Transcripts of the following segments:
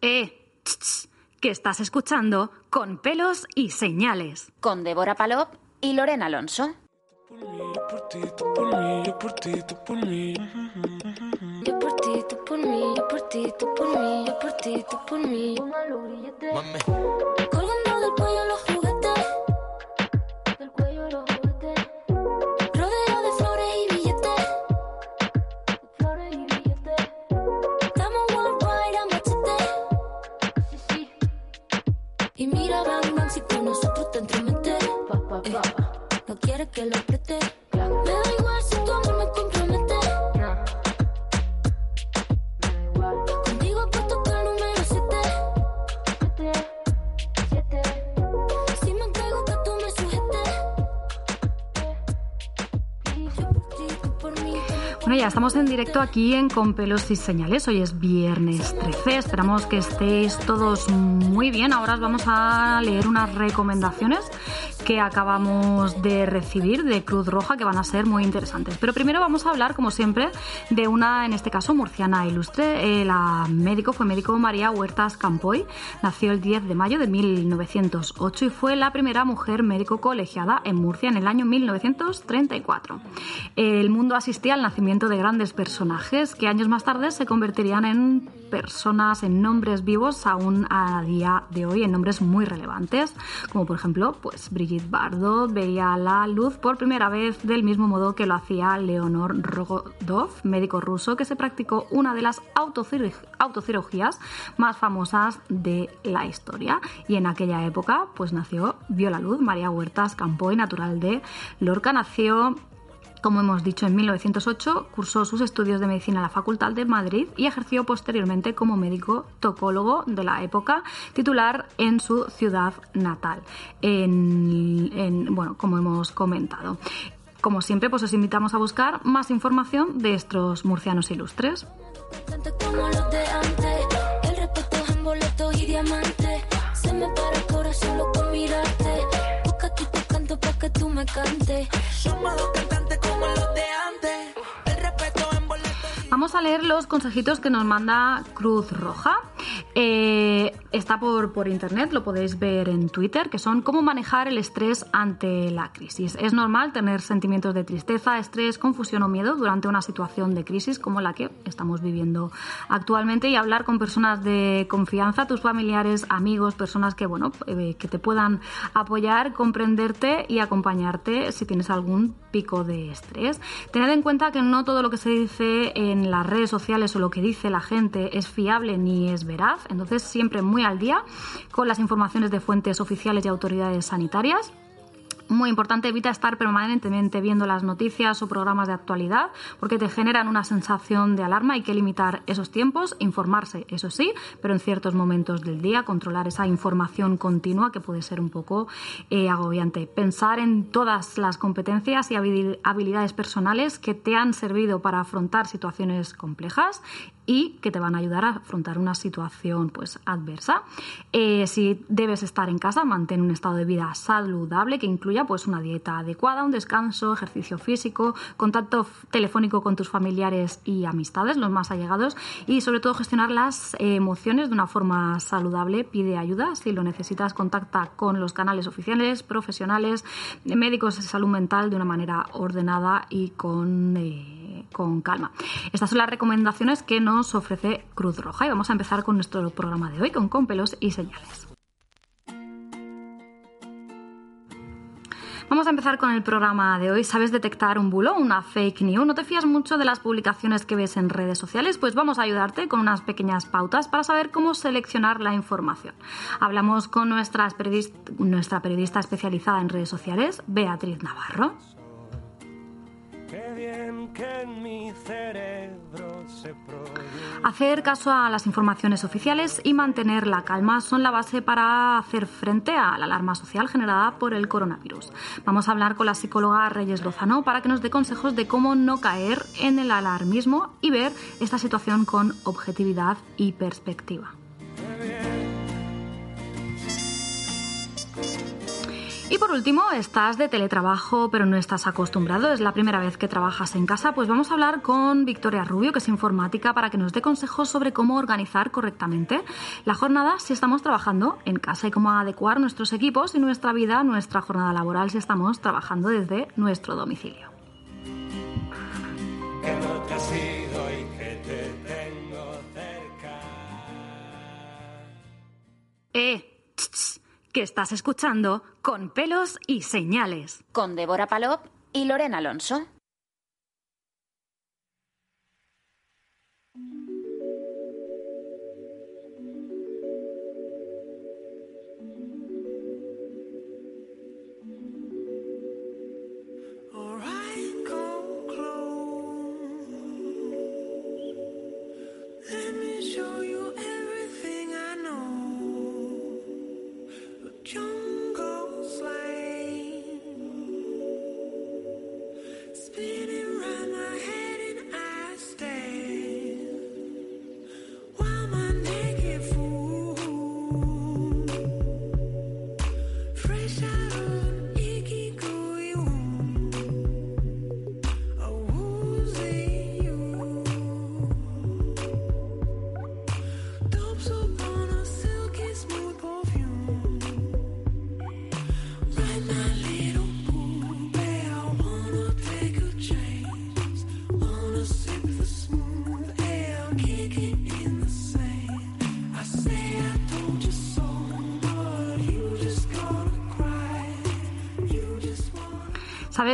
Eh, tss, tss, que estás escuchando con pelos y señales. Con Débora Palop y Lorena Alonso. Quieres que lo apriete. Me da igual si tu amor me compromete. Contigo apuesto que el número 7. Si me entrego que tú me sujetes. Yo por ti, por mí. Bueno, ya estamos en directo aquí en Con pelos y señales. Hoy es viernes 13. Esperamos que estéis todos muy bien. Ahora os vamos a leer unas recomendaciones que acabamos de recibir de Cruz Roja que van a ser muy interesantes. Pero primero vamos a hablar, como siempre, de una, en este caso, murciana ilustre. Eh, la médico fue médico María Huertas Campoy. Nació el 10 de mayo de 1908 y fue la primera mujer médico colegiada en Murcia en el año 1934. El mundo asistía al nacimiento de grandes personajes que años más tarde se convertirían en personas, en nombres vivos aún a día de hoy, en nombres muy relevantes, como por ejemplo, pues Brigitte Bardot veía la luz por primera vez del mismo modo que lo hacía Leonor Rogodov, médico ruso que se practicó una de las autocir- autocirugías más famosas de la historia. Y en aquella época, pues nació, vio la luz María Huertas Campoy, natural de Lorca, nació como hemos dicho, en 1908 cursó sus estudios de medicina en la Facultad de Madrid y ejerció posteriormente como médico tocólogo de la época, titular en su ciudad natal, en, en- bueno, como hemos comentado. Como siempre, pues os invitamos a buscar más información de estos murcianos ilustres. Se me para el corazón solo con mirarte. Tú me cantes. somos dos cantantes como los de Vamos a leer los consejitos que nos manda Cruz Roja. Eh, está por, por internet, lo podéis ver en Twitter, que son cómo manejar el estrés ante la crisis. Es normal tener sentimientos de tristeza, estrés, confusión o miedo durante una situación de crisis como la que estamos viviendo actualmente y hablar con personas de confianza, tus familiares, amigos, personas que, bueno, eh, que te puedan apoyar, comprenderte y acompañarte si tienes algún pico de estrés. Tened en cuenta que no todo lo que se dice en las redes sociales o lo que dice la gente es fiable ni es veraz, entonces siempre muy al día con las informaciones de fuentes oficiales y autoridades sanitarias. Muy importante, evita estar permanentemente viendo las noticias o programas de actualidad porque te generan una sensación de alarma. Hay que limitar esos tiempos, informarse, eso sí, pero en ciertos momentos del día, controlar esa información continua que puede ser un poco eh, agobiante. Pensar en todas las competencias y habil- habilidades personales que te han servido para afrontar situaciones complejas y que te van a ayudar a afrontar una situación pues adversa. Eh, si debes estar en casa, mantén un estado de vida saludable que incluya pues una dieta adecuada, un descanso, ejercicio físico, contacto telefónico con tus familiares y amistades, los más allegados, y sobre todo gestionar las emociones de una forma saludable. Pide ayuda si lo necesitas, contacta con los canales oficiales, profesionales, médicos de salud mental de una manera ordenada y con eh, con calma. Estas son las recomendaciones que nos ofrece Cruz Roja y vamos a empezar con nuestro programa de hoy con Con pelos y señales. Vamos a empezar con el programa de hoy. ¿Sabes detectar un bulo, una fake news? ¿No te fías mucho de las publicaciones que ves en redes sociales? Pues vamos a ayudarte con unas pequeñas pautas para saber cómo seleccionar la información. Hablamos con nuestra periodista, nuestra periodista especializada en redes sociales, Beatriz Navarro. Hacer caso a las informaciones oficiales y mantener la calma son la base para hacer frente a la alarma social generada por el coronavirus. Vamos a hablar con la psicóloga Reyes Lozano para que nos dé consejos de cómo no caer en el alarmismo y ver esta situación con objetividad y perspectiva. Y por último, estás de teletrabajo pero no estás acostumbrado, es la primera vez que trabajas en casa, pues vamos a hablar con Victoria Rubio, que es informática, para que nos dé consejos sobre cómo organizar correctamente la jornada si estamos trabajando en casa y cómo adecuar nuestros equipos y nuestra vida, nuestra jornada laboral si estamos trabajando desde nuestro domicilio. Eh, que estás escuchando con pelos y señales. Con Débora Palop y Lorena Alonso.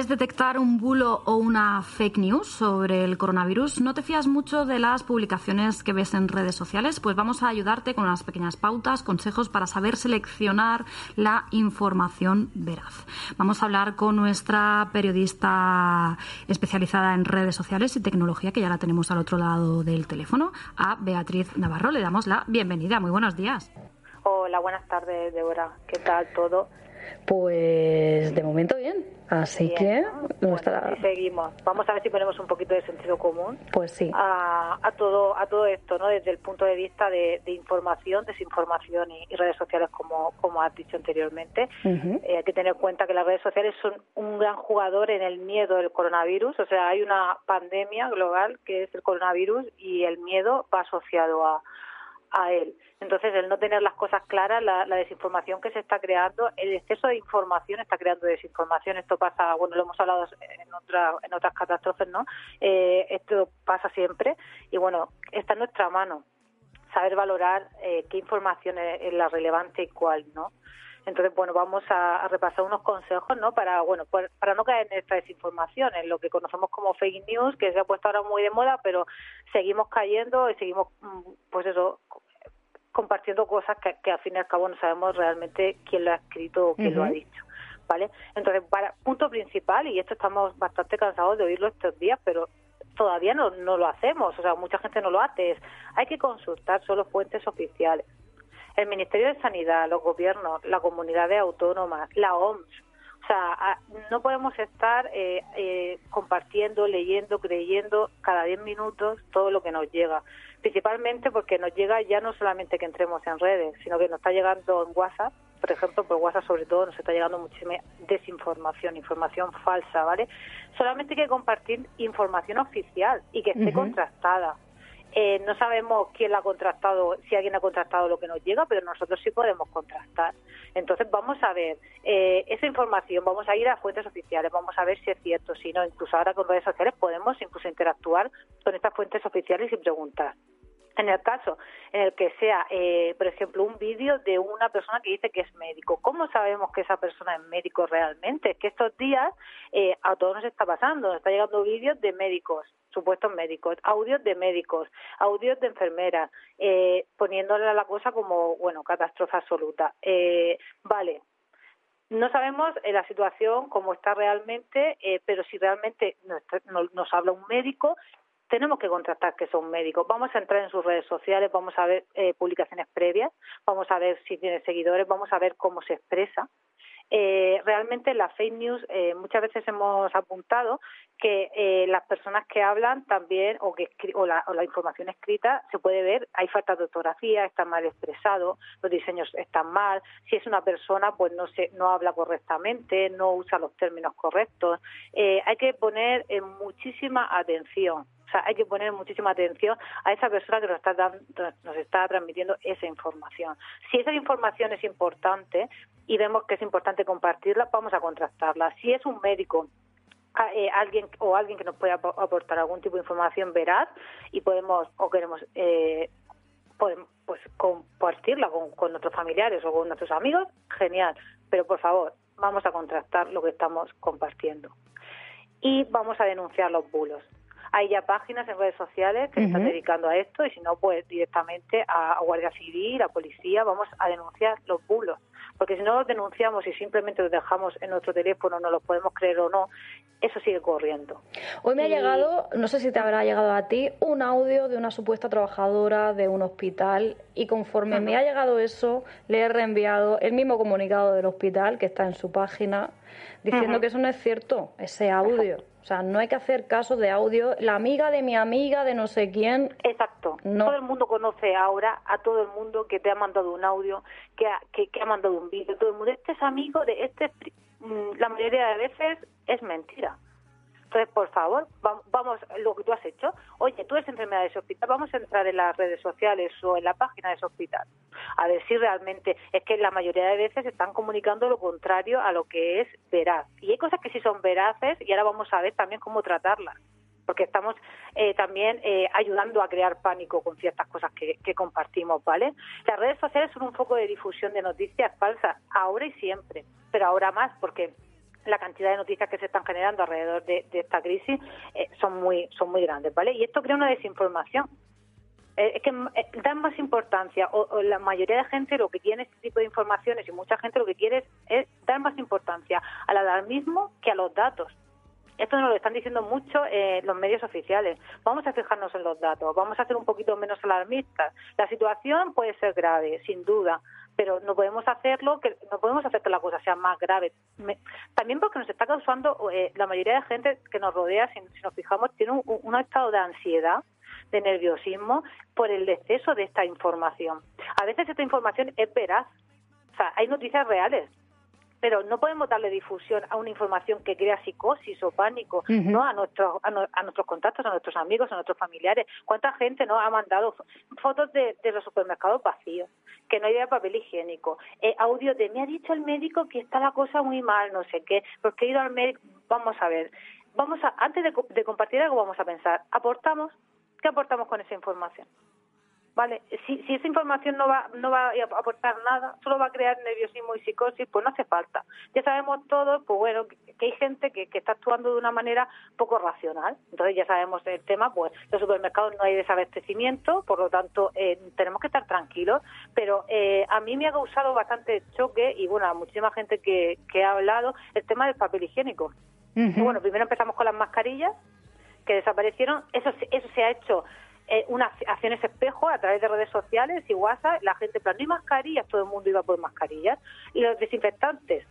¿Sabes detectar un bulo o una fake news sobre el coronavirus? ¿No te fías mucho de las publicaciones que ves en redes sociales? Pues vamos a ayudarte con unas pequeñas pautas, consejos para saber seleccionar la información veraz. Vamos a hablar con nuestra periodista especializada en redes sociales y tecnología, que ya la tenemos al otro lado del teléfono, a Beatriz Navarro. Le damos la bienvenida. Muy buenos días. Hola, buenas tardes, Débora. ¿Qué tal todo? Pues de momento bien, así Bien, que seguimos. Vamos a ver si ponemos un poquito de sentido común pues sí. a, a todo a todo esto, ¿no? Desde el punto de vista de, de información, desinformación y, y redes sociales, como, como has dicho anteriormente. Eh, hay que tener en cuenta que las redes sociales son un gran jugador en el miedo del coronavirus. O sea, hay una pandemia global que es el coronavirus y el miedo va asociado a, a él. Entonces, el no tener las cosas claras, la, la desinformación que se está creando, el exceso de información está creando desinformación. Esto pasa, bueno, lo hemos hablado en, otra, en otras catástrofes, ¿no? Eh, esto pasa siempre y, bueno, está en nuestra mano saber valorar eh, qué información es, es la relevante y cuál no. Entonces, bueno, vamos a, a repasar unos consejos, ¿no? Para, bueno, para no caer en esta desinformación, en lo que conocemos como fake news, que se ha puesto ahora muy de moda, pero seguimos cayendo y seguimos, mm, pues eso, compartiendo cosas que, que al fin y al cabo no sabemos realmente quién lo ha escrito o quién lo ha dicho. ¿Vale? Entonces, para, punto principal, y esto estamos bastante cansados de oírlo estos días, pero todavía no, no lo hacemos, o sea, mucha gente no lo hace, es, hay que consultar solo fuentes oficiales. El Ministerio de Sanidad, los gobiernos, las comunidades autónomas, la OMS, o sea, no podemos estar eh, eh, compartiendo, leyendo, creyendo cada 10 minutos todo lo que nos llega. Principalmente porque nos llega ya no solamente que entremos en redes, sino que nos está llegando en WhatsApp, por ejemplo, por WhatsApp sobre todo nos está llegando muchísima desinformación, información falsa, ¿vale? Solamente hay que compartir información oficial y que esté contrastada. Eh, no sabemos quién la ha contrastado, si alguien ha contrastado lo que nos llega, pero nosotros sí podemos contrastar. Entonces vamos a ver eh, esa información, vamos a ir a fuentes oficiales, vamos a ver si es cierto, si no. Incluso ahora con redes sociales podemos incluso interactuar con estas fuentes oficiales y preguntar. En el caso en el que sea, eh, por ejemplo, un vídeo de una persona que dice que es médico, ¿cómo sabemos que esa persona es médico realmente? Es que estos días eh, a todos nos está pasando, nos está llegando vídeos de médicos, supuestos médicos, audios de médicos, audios de enfermeras, eh, poniéndole a la cosa como, bueno, catástrofe absoluta. Eh, vale, no sabemos eh, la situación cómo está realmente, eh, pero si realmente nos, nos- habla un médico, tenemos que contrastar que son médicos. Vamos a entrar en sus redes sociales, vamos a ver eh, publicaciones previas, vamos a ver si tiene seguidores, vamos a ver cómo se expresa. Eh, realmente las fake news eh, muchas veces hemos apuntado que eh, las personas que hablan también o que o la, o la información escrita se puede ver hay falta de ortografía está mal expresado los diseños están mal si es una persona pues no se no habla correctamente no usa los términos correctos Eh, hay que poner eh, muchísima atención o sea, hay que poner muchísima atención a esa persona que nos está, dando, nos está transmitiendo esa información. Si esa información es importante y vemos que es importante compartirla, vamos a contrastarla. Si es un médico a- eh, alguien o alguien que nos pueda apo- aportar algún tipo de información veraz y podemos o queremos eh, podemos pues compartirla con, con nuestros familiares o con nuestros amigos genial. Pero por favor vamos a contrastar lo que estamos compartiendo. Y vamos a denunciar los bulos. Hay ya páginas en redes sociales que se están dedicando a esto y si no pues directamente a, a Guardia Civil a policía vamos a denunciar los bulos porque si no los denunciamos y simplemente los dejamos en nuestro teléfono no los podemos creer o no eso sigue corriendo. Hoy me ha llegado, no sé si te habrá llegado a ti, un audio de una supuesta trabajadora de un hospital y conforme me ha llegado eso, le he reenviado el mismo comunicado del hospital que está en su página diciendo que eso no es cierto, ese audio. O sea, no hay que hacer caso de audio. La amiga de mi amiga de no sé quién. Exacto. No. Todo el mundo conoce ahora a todo el mundo que te ha mandado un audio, que ha, que, que ha mandado un vídeo. Todo el mundo, este es amigo de este. mm, La mayoría de veces es mentira. Entonces, por favor, va- vamos, lo que tú has hecho. Oye, tú eres enfermedad de ese hospital, vamos a entrar en las redes sociales o en la página de ese hospital. A ver si realmente es que la mayoría de veces están comunicando lo contrario a lo que es veraz. Y hay cosas que sí son veraces y ahora vamos a ver también cómo tratarlas porque estamos eh, también eh, ayudando a crear pánico con ciertas cosas que compartimos, ¿vale? Las redes sociales son un foco de difusión de noticias falsas, ahora y siempre, pero ahora más porque la cantidad de noticias que se están generando alrededor de, esta crisis eh, son muy son muy grandes, ¿vale? Y esto crea una desinformación. Eh, es que eh, dan más importancia, o, la mayoría de gente lo que tiene este tipo de informaciones y mucha gente lo que quiere es, es dar más importancia al alarmismo que a los datos. Esto nos lo están diciendo mucho eh, los medios oficiales. Vamos a fijarnos en los datos, vamos a ser un poquito menos alarmistas. La situación puede ser grave, sin duda, pero no podemos hacerlo, que no podemos hacer que la cosa sea más grave. Me- también porque nos está causando eh, la mayoría de gente que nos rodea, si, si nos fijamos, tiene un, un estado de ansiedad de nerviosismo por el exceso de esta información. A veces esta información es veraz, o sea, hay noticias reales, pero no podemos darle difusión a una información que crea psicosis o pánico no a nuestros a, nu- a nuestros contactos a nuestros amigos a nuestros familiares. Cuánta gente nos ha mandado fo- fotos de, de los supermercados vacíos que no hay papel higiénico eh, audio de me ha dicho el médico que está la cosa muy mal no sé qué porque he ido al médico vamos a ver vamos a antes de compartir algo vamos a pensar aportamos qué aportamos con esa información Vale, si, si esa información no va, no va a aportar nada, solo va a crear nerviosismo y psicosis, pues no hace falta. Ya sabemos todos, pues bueno, que, que hay gente que, que está actuando de una manera poco racional. Entonces ya sabemos el tema, pues los supermercados no hay desabastecimiento, por lo tanto eh, tenemos que estar tranquilos. Pero eh, a mí me ha causado bastante choque y bueno, a muchísima gente que, que ha hablado el tema del papel higiénico. Bueno, primero empezamos con las mascarillas que desaparecieron. Eso, eso se ha hecho eh, unas acciones espejo a través de redes sociales y WhatsApp. La gente, en plan, no hay mascarillas, todo el mundo iba por mascarillas. Y los desinfectantes,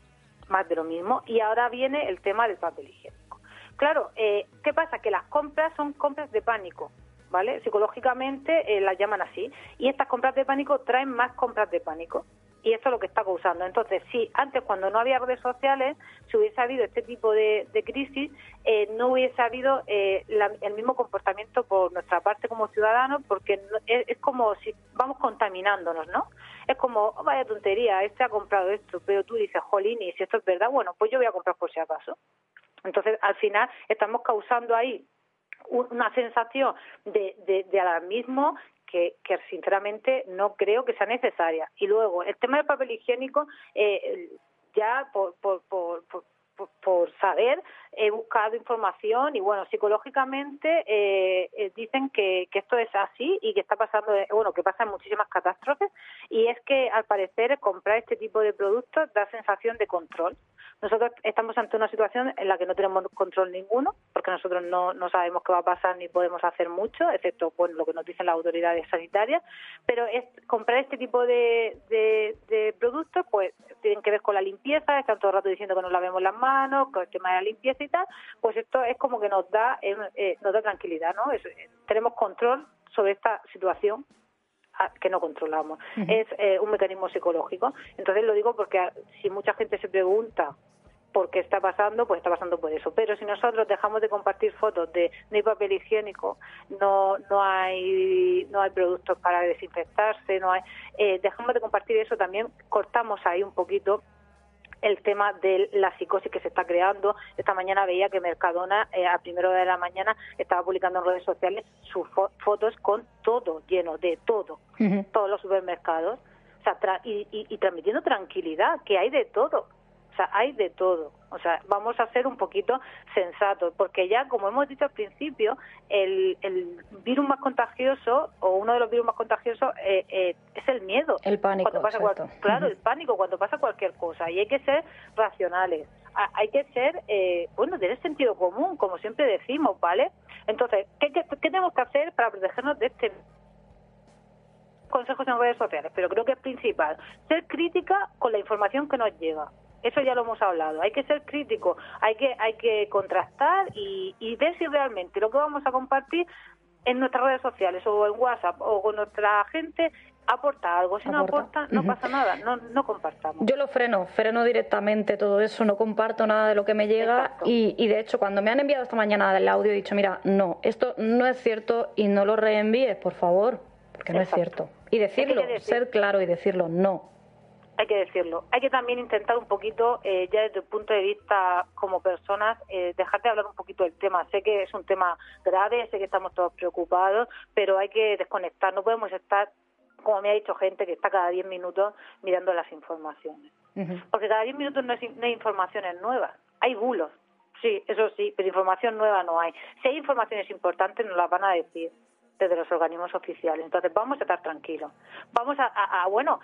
más de lo mismo. Y ahora viene el tema del papel higiénico. Claro, eh, ¿qué pasa? Que las compras son compras de pánico. ¿Vale? Psicológicamente eh, las llaman así. Y estas compras de pánico traen más compras de pánico. Y esto es lo que está causando. Entonces, sí, antes cuando no había redes sociales, si hubiese habido este tipo de, de crisis, eh, no hubiese habido eh, la- el mismo comportamiento por nuestra parte como ciudadanos, porque no- es, como si vamos contaminándonos, ¿no? Es como, "Oh, vaya tontería, este ha comprado esto, pero tú dices, jolín, y si esto es verdad, bueno, pues yo voy a comprar por si acaso. Entonces, al final, estamos causando ahí un- una sensación de, de, de alarmismo que, sinceramente no creo que sea necesaria. Y luego, el tema del papel higiénico, eh, ya por, por, por, saber, he buscado información y bueno, psicológicamente eh, eh, dicen que, que esto es así y que está pasando, eh, bueno, que pasan muchísimas catástrofes y es que al parecer comprar este tipo de productos da sensación de control. Nosotros estamos ante una situación en la que no tenemos control ninguno, porque nosotros no, no sabemos qué va a pasar ni podemos hacer mucho, excepto bueno, lo que nos dicen las autoridades sanitarias, pero es comprar este tipo de, de, de productos, pues tienen que ver con la limpieza, están todo el rato diciendo que nos lavemos las manos, con el tema de la limpieza y tal, pues esto es como que nos da, eh, eh, nos da tranquilidad, ¿no? Eh, tenemos control sobre esta situación que no controlamos. Es eh, un mecanismo psicológico. Entonces lo digo porque si mucha gente se pregunta por qué está pasando, pues está pasando por eso. Pero si nosotros dejamos de compartir fotos de no hay papel higiénico, no no hay no hay productos para desinfectarse, no hay eh, dejamos de compartir eso también cortamos ahí un poquito el tema de la psicosis que se está creando. Esta mañana veía que Mercadona eh, a primero de la mañana estaba publicando en redes sociales sus fo- fotos con todo lleno de todo, todos los supermercados, o sea, tra- y, y- y transmitiendo tranquilidad, que hay de todo. O sea, hay de todo. O sea, vamos a ser un poquito sensatos, porque ya, como hemos dicho al principio, el, el virus más contagioso, o uno de los virus más contagiosos, eh, eh, es el miedo. El pánico, Cuando pasa cual- claro, el pánico cuando pasa cualquier cosa. Y hay que ser racionales. Hay que ser, eh, bueno, tener sentido común, como siempre decimos, ¿vale? Entonces, ¿qué, qué, qué tenemos que hacer para protegernos de este consejos en redes sociales? Pero creo que es principal. Ser crítica con la información que nos llega. Eso ya lo hemos hablado. Hay que ser crítico, hay que, hay que contrastar y, y ver si realmente lo que vamos a compartir en nuestras redes sociales o en WhatsApp o con nuestra gente aporta algo. Si no Aporta. no pasa nada, no, no compartamos. Yo lo freno, freno directamente todo eso, no comparto nada de lo que me llega y, y de hecho cuando me han enviado esta mañana el audio he dicho, mira, no, esto no es cierto y no lo reenvíes, por favor, porque no es cierto. Y decirlo, decir- ser claro y decirlo, no. Hay que decirlo. Hay que también intentar un poquito, eh, ya desde el punto de vista como personas, eh, dejar de hablar un poquito del tema. Sé que es un tema grave, sé que estamos todos preocupados, pero hay que desconectar. No podemos estar, como me ha dicho gente, que está cada 10 minutos mirando las informaciones. Porque cada 10 minutos no, es, no hay informaciones nuevas, hay bulos. Sí, eso sí, pero información nueva no hay. Si hay informaciones importantes, nos las van a decir desde los organismos oficiales. Entonces, vamos a estar tranquilos. Vamos a, a- bueno,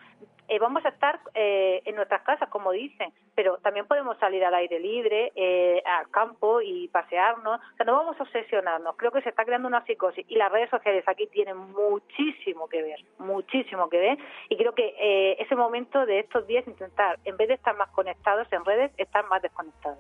eh, vamos a estar eh, en nuestras casas, como dicen, pero también podemos salir al aire libre, eh, al campo y pasearnos. O sea, no vamos a obsesionarnos. Creo que se está creando una psicosis y las redes sociales aquí tienen muchísimo que ver, muchísimo que ver. Y creo que eh, ese momento de estos días intentar, en vez de estar más conectados en redes, estar más desconectados.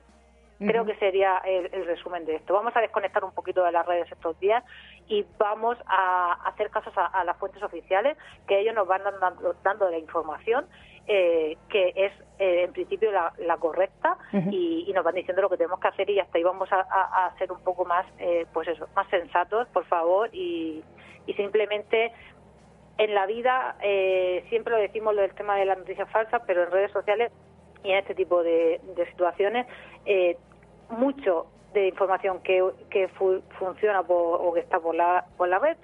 Creo que sería el, el resumen de esto. Vamos a desconectar un poquito de las redes estos días y vamos a hacer casos a, a las fuentes oficiales, que ellos nos van dando, dando la información eh, que es eh, en principio la, la correcta y, y nos van diciendo lo que tenemos que hacer y hasta ahí vamos a, a- a ser un poco más, eh, pues eso, más sensatos, por favor, y, y simplemente en la vida eh, siempre lo decimos lo del tema de las noticias falsas, pero en redes sociales y en este tipo de, de situaciones, eh, mucho de información que, que fu- funciona por- o que está por la, por la red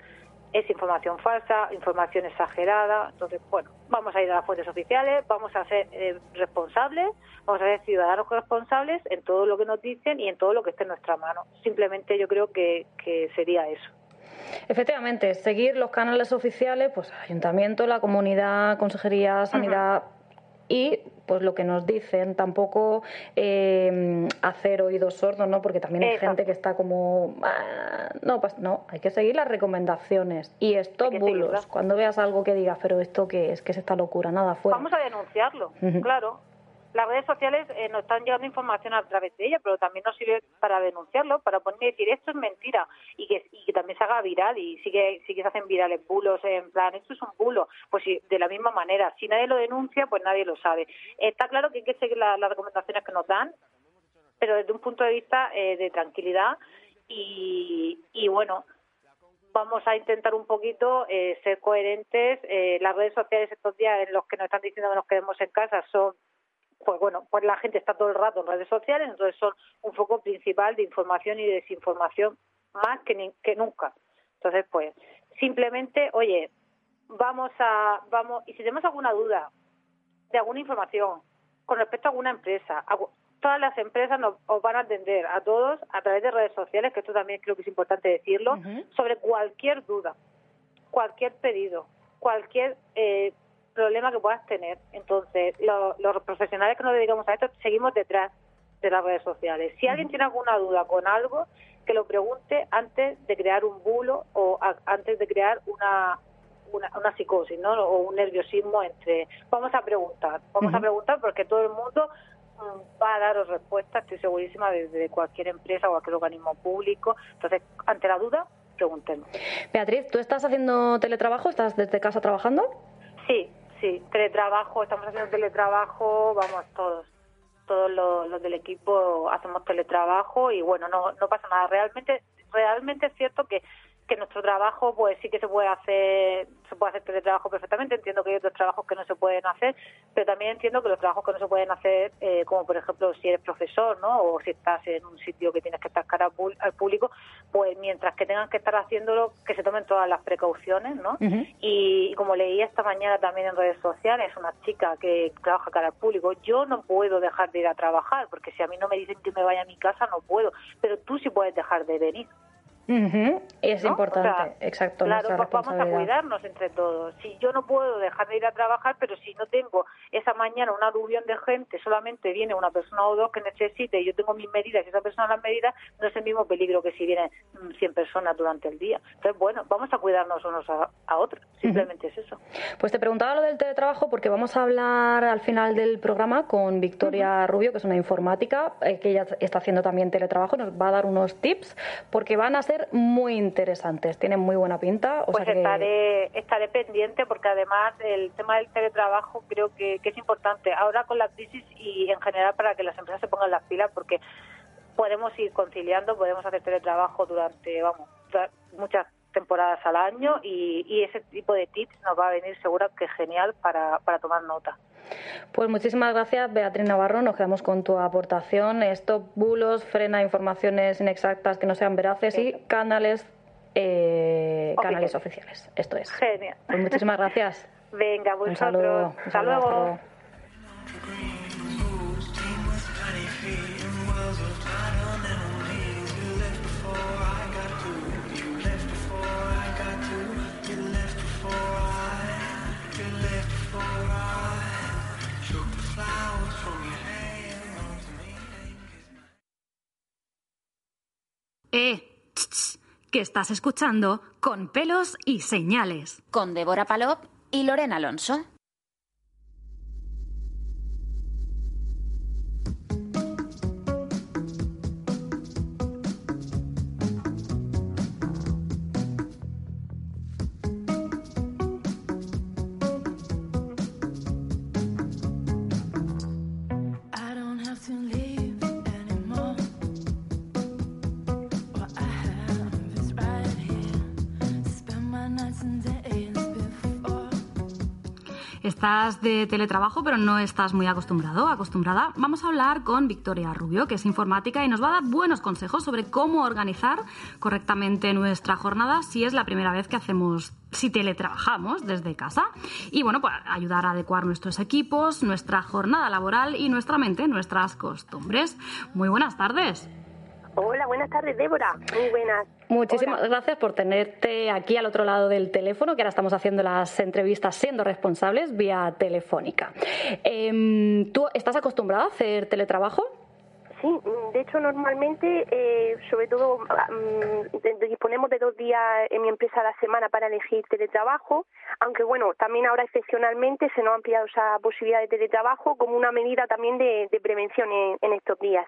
es información falsa, información exagerada. Entonces, bueno, vamos a ir a las fuentes oficiales, vamos a ser eh, responsables, vamos a ser ciudadanos responsables en todo lo que nos dicen y en todo lo que esté en nuestra mano. Simplemente yo creo que, que sería eso. Efectivamente, seguir los canales oficiales, pues ayuntamiento, la comunidad, consejería, sanidad y pues lo que nos dicen, tampoco eh, hacer oídos sordos, ¿no? Porque también hay Exacto. gente que está como, "Ah, no, pues no, hay que seguir las recomendaciones y stop que bulos. Cuando veas algo que diga, pero esto qué es, que es esta locura, nada fuera. Vamos a denunciarlo, claro. Las redes sociales eh, nos están llegando información a través de ellas, pero también nos sirve para denunciarlo, para poner y decir esto es mentira y que, y que también se haga viral y sí que, sí que se hacen virales bulos en plan esto es un bulo. Pues sí, de la misma manera, si nadie lo denuncia, pues nadie lo sabe. Está claro que hay que seguir la- las recomendaciones que nos dan, pero desde un punto de vista eh, de tranquilidad y, y bueno, vamos a intentar un poquito eh, ser coherentes. Eh, las redes sociales estos días en los que nos están diciendo que nos quedemos en casa son, pues bueno, pues la gente está todo el rato en redes sociales, entonces son un foco principal de información y desinformación más que, ni- que nunca. Entonces, pues, simplemente, oye, vamos a, vamos, y si tenemos alguna duda de alguna información con respecto a alguna empresa, algu- todas las empresas nos, os van a atender a todos a través de redes sociales, que esto también creo que es importante decirlo, sobre cualquier duda, cualquier pedido, cualquier eh, problema que puedas tener. Entonces, lo- los profesionales que nos dedicamos a esto seguimos detrás de las redes sociales. Si alguien tiene alguna duda con algo, que lo pregunte antes de crear un bulo o a- antes de crear una una, una psicosis, ¿no? O un nerviosismo entre... Vamos a preguntar, vamos a preguntar porque todo el mundo mm, va a daros respuestas, estoy segurísima, desde cualquier empresa o cualquier organismo público. Entonces, ante la duda, preguntemos. Beatriz, ¿tú estás haciendo teletrabajo? ¿Estás desde casa trabajando? Sí, sí, teletrabajo, estamos haciendo teletrabajo, vamos todos, todos los, del equipo hacemos teletrabajo y bueno, no, no pasa nada. Realmente, realmente es cierto que que nuestro trabajo pues sí que se puede hacer se puede hacer teletrabajo perfectamente entiendo que hay otros trabajos que no se pueden hacer pero también entiendo que los trabajos que no se pueden hacer eh, como por ejemplo si eres profesor no o si estás en un sitio que tienes que estar cara al público pues mientras que tengan que estar haciéndolo que se tomen todas las precauciones no y, y como leía esta mañana también en redes sociales una chica que trabaja cara al público yo no puedo dejar de ir a trabajar porque si a mí no me dicen que me vaya a mi casa no puedo. Pero tú sí puedes dejar de venir Ujú, Es ¿no? importante, O sea, exacto, Claro, pues vamos a cuidarnos entre todos. Si yo no puedo dejar de ir a trabajar, pero si no tengo esa mañana una aluvión de gente, solamente viene una persona o dos que necesite y yo tengo mis medidas y esa persona las medidas, no es el mismo peligro que si vienen mm, 100 personas durante el día. Entonces, bueno, vamos a cuidarnos unos a, a otros. Simplemente es eso. Pues te preguntaba lo del teletrabajo porque vamos a hablar al final del programa con Victoria Rubio, que es una informática, eh, que ella está haciendo también teletrabajo, nos va a dar unos tips porque van a ser muy interesantes, tienen muy buena pinta. O Pues sea que... estaré, estaré pendiente porque además el tema del teletrabajo creo que, que es importante ahora con la crisis y en general para que las empresas se pongan las pilas porque podemos ir conciliando, podemos hacer teletrabajo durante, vamos, muchas temporadas al año y, y ese tipo de tips nos va a venir seguro que genial para, para tomar nota. Pues muchísimas gracias, Beatriz Navarro. Nos quedamos con tu aportación. Stop bulos, frena informaciones inexactas que no sean veraces y canales, eh, canales oficiales. Esto es. Genial. Pues muchísimas gracias. Venga, Un saludo. un Hasta saludo, luego. hasta luego. Eh, ch, que estás escuchando con pelos y señales. Con Débora Palop y Lorena Alonso. Estás de teletrabajo, pero no estás muy acostumbrado, acostumbrada. Vamos a hablar con Victoria Rubio, que es informática y nos va a dar buenos consejos sobre cómo organizar correctamente nuestra jornada si es la primera vez que hacemos, si teletrabajamos desde casa. Y bueno, pues ayudar a adecuar nuestros equipos, nuestra jornada laboral y nuestra mente, nuestras costumbres. Muy buenas tardes. Hola, buenas tardes, Débora. Muy buenas. Muchísimas Hola. gracias por tenerte aquí al otro lado del teléfono, que ahora estamos haciendo las entrevistas siendo responsables vía telefónica. Em, ¿Tú estás acostumbrada a hacer teletrabajo? Sí, mm, de hecho, normalmente, eh, sobre todo, mm, de- disponemos de dos días en mi empresa a la semana para elegir teletrabajo, aunque bueno, también ahora excepcionalmente se nos ha ampliado esa posibilidad de teletrabajo como una medida también de, de prevención en, en estos días.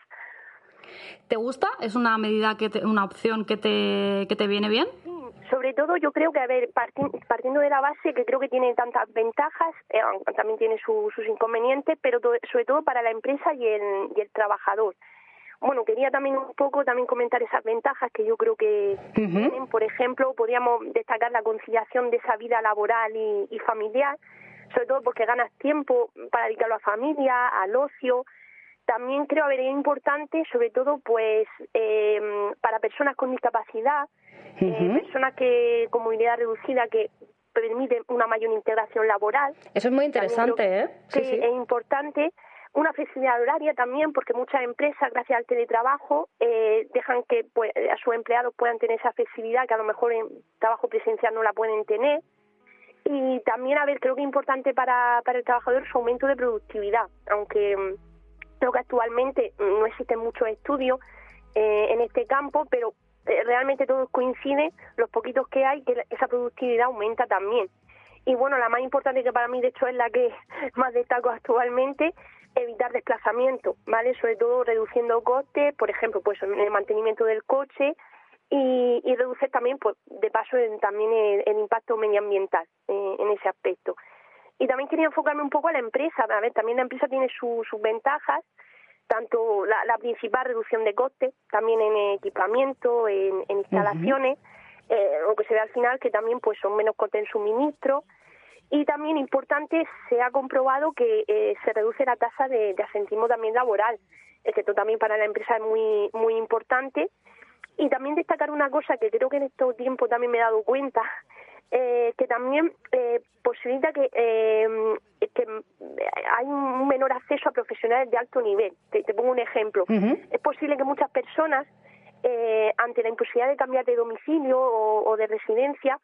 ¿Te gusta? ¿Es una medida, que te- una opción que te, que te viene bien? Sobre todo, yo creo que, a ver, parti- partiendo de la base que creo que tiene tantas ventajas, eh, también tiene su- sus inconvenientes, pero sobre todo para la empresa y el, y el trabajador. Bueno, quería también un poco también comentar esas ventajas que yo creo que tienen. Por ejemplo, podríamos destacar la conciliación de esa vida laboral y, y familiar, sobre todo porque ganas tiempo para dedicarlo a familia, al ocio, también creo ver es importante sobre todo pues eh, para personas con discapacidad eh, personas que con movilidad reducida que permiten una mayor integración laboral Eso es muy interesante, ¿eh? que Sí, sí. es importante una flexibilidad horaria también porque muchas empresas gracias al teletrabajo eh, dejan que pues, a sus empleados puedan tener esa flexibilidad que a lo mejor en trabajo presencial no la pueden tener y también a ver creo que es importante para, para el trabajador su aumento de productividad aunque mm, creo que actualmente no existen muchos estudios eh, en este campo pero eh, realmente todos coinciden los poquitos que hay que esa productividad aumenta también Y bueno, la más importante que para mí, de hecho, es la que más destaco actualmente, evitar desplazamiento, ¿vale? Sobre todo reduciendo costes, por ejemplo, pues en el mantenimiento del coche y, y reducir también, pues de paso, en- también el, el impacto medioambiental eh, en ese aspecto. Y también quería enfocarme un poco a la empresa. A ver, también la empresa tiene su- sus ventajas, tanto la, la principal reducción de costes, también en equipamiento, en, en instalaciones, eh, lo que se ve al final que también pues son menos costes en suministro. Y también importante, se ha comprobado que eh, se reduce la tasa de, de asentismo también laboral, que esto también para la empresa es muy, muy importante. Y también destacar una cosa que creo que en este tiempo también me he dado cuenta, eh, que también eh, posibilita que, eh, que hay un menor acceso a profesionales de alto nivel. Te, te pongo un ejemplo. Es posible que muchas personas, eh, ante la imposibilidad de cambiar de domicilio o, o de residencia,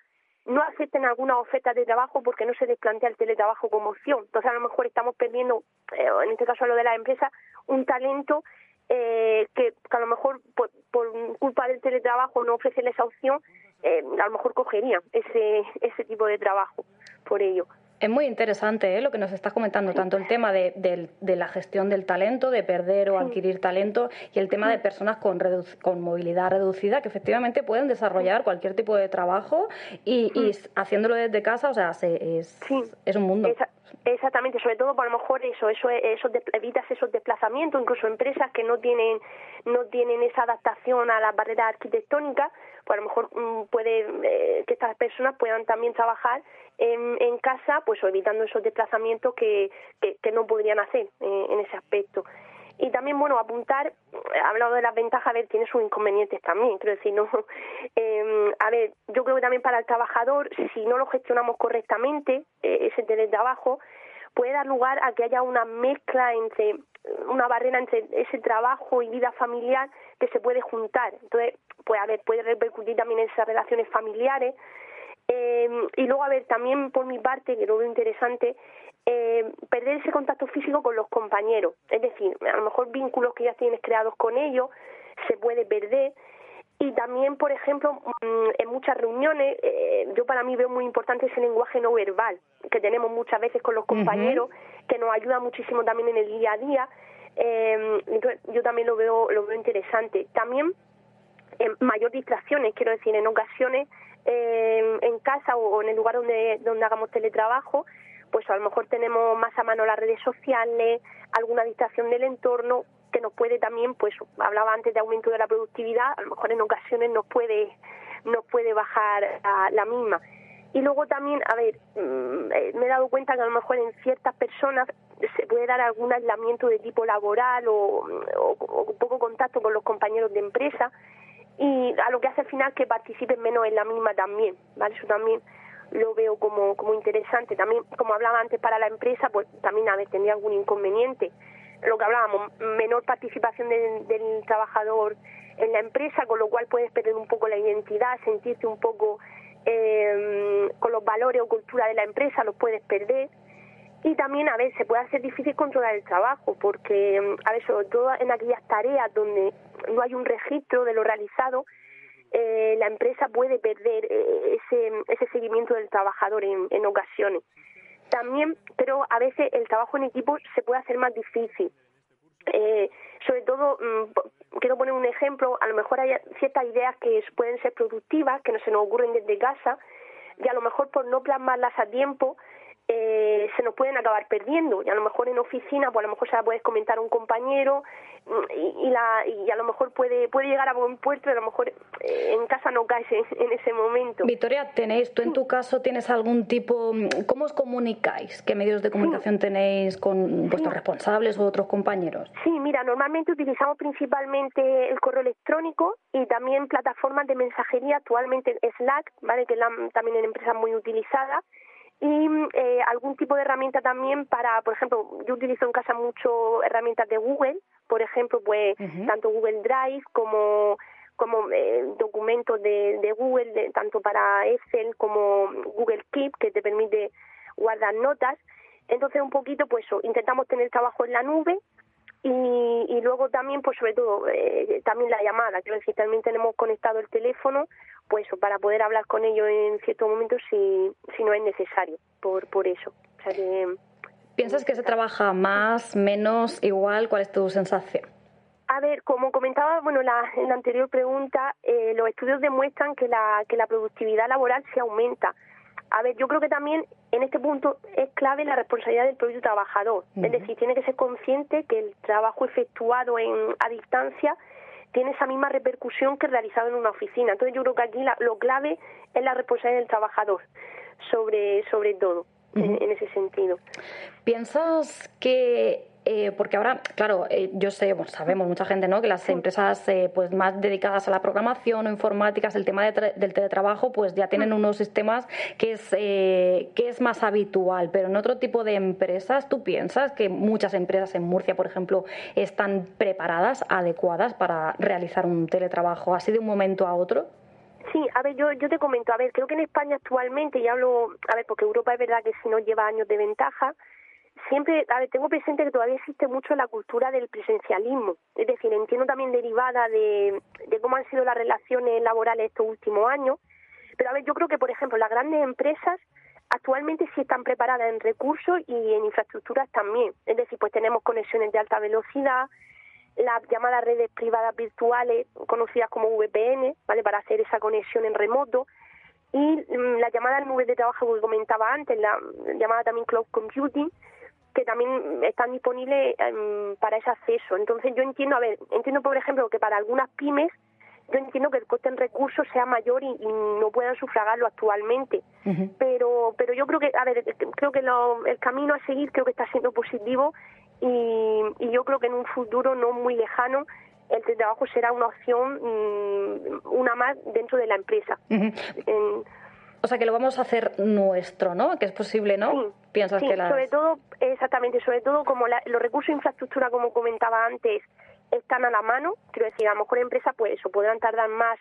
no acepten alguna oferta de trabajo porque no se les plantea el teletrabajo como opción. Entonces, a lo mejor estamos perdiendo, eh, en este caso lo de la empresa, un talento eh, que, que a lo mejor por, por culpa del teletrabajo no ofrecerle esa opción, eh, a lo mejor cogerían ese, ese tipo de trabajo por ello. Es muy interesante ¿eh? lo que nos estás comentando, tanto el tema de, del- de la gestión del talento, de perder o adquirir talento, y el tema de personas con, con movilidad reducida que efectivamente pueden desarrollar cualquier tipo de trabajo y, y haciéndolo desde casa, o sea, se- es, es un mundo. Esa- exactamente, sobre todo por a lo mejor eso, eso, eso evitas esos desplazamientos, incluso empresas que no tienen no tienen esa adaptación a las barreras arquitectónicas, pues a lo mejor mm, puede eh, que estas personas puedan también trabajar en, en casa, pues evitando esos desplazamientos que, que, que no podrían hacer eh, en ese aspecto. Y también, bueno, apuntar, hablado de las ventajas, a ver, tiene sus inconvenientes también, quiero decir, no, eh, a ver, yo creo que también para el trabajador, si no lo gestionamos correctamente, eh, ese teletrabajo, puede dar lugar a que haya una mezcla entre, una barrera entre ese trabajo y vida familiar que se puede juntar. Entonces, pues a ver, puede repercutir también en esas relaciones familiares. Eh, y luego, a ver, también por mi parte, que lo veo interesante, eh, perder ese contacto físico con los compañeros. Es decir, a lo mejor vínculos que ya tienes creados con ellos se puede perder. Y también, por ejemplo, mm, en muchas reuniones, eh, yo para mí veo muy importante ese lenguaje no verbal que tenemos muchas veces con los compañeros, que nos ayuda muchísimo también en el día a día. Eh, yo también lo veo, lo veo interesante. También eh, mayor distracciones, quiero decir, en ocasiones eh, en casa o en el lugar donde, donde hagamos teletrabajo, pues a lo mejor tenemos más a mano las redes sociales, alguna distracción del entorno que nos puede también, pues hablaba antes de aumento de la productividad, a lo mejor en ocasiones nos puede, nos puede bajar la, la misma. Y luego también, a ver, mm, eh, me he dado cuenta que a lo mejor en ciertas personas se puede dar algún aislamiento de tipo laboral o, o, o poco contacto con los compañeros de empresa y a lo que hace al final que participen menos en la misma también, ¿vale? Eso también lo veo como, como interesante. También, como hablaba antes, para la empresa, pues también a ver, tendría algún inconveniente. Lo que hablábamos, menor participación del, del trabajador en la empresa, con lo cual puedes perder un poco la identidad, sentirte un poco eh, con los valores o cultura de la empresa, los puedes perder. Y también, a ver, se puede hacer difícil controlar el trabajo, porque, mm, a ver, sobre todo en aquellas tareas donde no hay un registro de lo realizado, eh, la empresa puede perder ese, seguimiento del trabajador en, en ocasiones. También, pero a veces el trabajo en equipo se puede hacer más difícil. Eh, sobre todo, mm, quiero poner un ejemplo, a lo mejor hay ciertas ideas que pueden ser productivas, que no se nos ocurren desde casa, y a lo mejor por no plasmarlas a tiempo, eh, se nos pueden acabar perdiendo. Y a lo mejor en oficina, pues a lo mejor se la puedes comentar a un compañero mm, y, y la, y a lo mejor puede, puede llegar a buen puerto y a lo mejor eh, en casa no caes en, en ese momento. Victoria, tenéis, tú en tu caso tienes algún tipo, ¿cómo os comunicáis? ¿Qué medios de comunicación tenéis con vuestros responsables o otros compañeros? Sí, mira, normalmente utilizamos principalmente el correo electrónico y también plataformas de mensajería, actualmente Slack, ¿vale? que es la, también en empresas muy utilizada, y eh, algún tipo de herramienta también para, por ejemplo, yo utilizo en casa mucho herramientas de Google, por ejemplo, pues tanto Google Drive como como eh, documentos de, de Google, de- tanto para Excel como Google Keep, que te permite guardar notas. Entonces, un poquito, pues eso, intentamos tener trabajo en la nube y, y luego también, pues sobre todo, eh, también la llamada, quiero decir, también tenemos conectado el teléfono, pues para poder hablar con ellos en ciertos momentos si, si no es necesario, por, por eso. O sea que, ¿Piensas que se trabaja más, menos, igual? ¿Cuál es tu sensación? A ver, como comentaba bueno, la, en la anterior pregunta, eh, los estudios demuestran que la, que la productividad laboral se aumenta. A ver, yo creo que también en este punto es clave la responsabilidad del propio trabajador. Es decir, tiene que ser consciente que el trabajo efectuado en, a distancia tiene esa misma repercusión que realizado en una oficina. Entonces yo creo que aquí la- lo clave es la responsabilidad del trabajador sobre, sobre todo, en- en ese sentido. ¿Piensas que, eh, porque ahora, claro, eh, yo sé, bueno, sabemos mucha gente, ¿no? Que las empresas eh, pues más dedicadas a la programación o informáticas, el tema de del teletrabajo, pues ya tienen unos sistemas que es, eh, que es más habitual, pero en otro tipo de empresas, ¿tú piensas que muchas empresas en Murcia, por ejemplo, están preparadas, adecuadas para realizar un teletrabajo así de un momento a otro? Sí, a ver, yo, yo te comento, a ver, creo que en España actualmente, y hablo, a ver, porque Europa es verdad que si no lleva años de ventaja, siempre, a ver, tengo presente que todavía existe mucho la cultura del presencialismo. Es decir, entiendo también derivada de, cómo han sido las relaciones laborales estos últimos años. Pero, a ver, yo creo que, por ejemplo, las grandes empresas actualmente sí están preparadas en recursos y en infraestructuras también. Es decir, pues tenemos conexiones de alta velocidad, las llamadas redes privadas virtuales, conocidas como VPN, ¿vale? Para hacer esa conexión en remoto. Y mm, la llamada nubes de trabajo que comentaba antes, la llamada también cloud computing, que también están disponibles em, para ese acceso. Entonces yo entiendo, a ver, entiendo por ejemplo que para algunas pymes, yo entiendo que el coste en recursos sea mayor y, y no puedan sufragarlo actualmente. Pero pero yo creo que, a ver, creo que lo- el camino a seguir creo que está siendo positivo y, y yo creo que en un futuro no muy lejano el teletrabajo será una opción, mm, una más dentro de la empresa. En- O sea, que lo vamos a hacer nuestro, ¿no? Que es posible, ¿no? Sí, ¿Piensas sí, que las... sobre todo, exactamente, sobre todo como la- los recursos de infraestructura, como comentaba antes, están a la mano, quiero decir, a lo mejor empresas, pues eso, podrán tardar más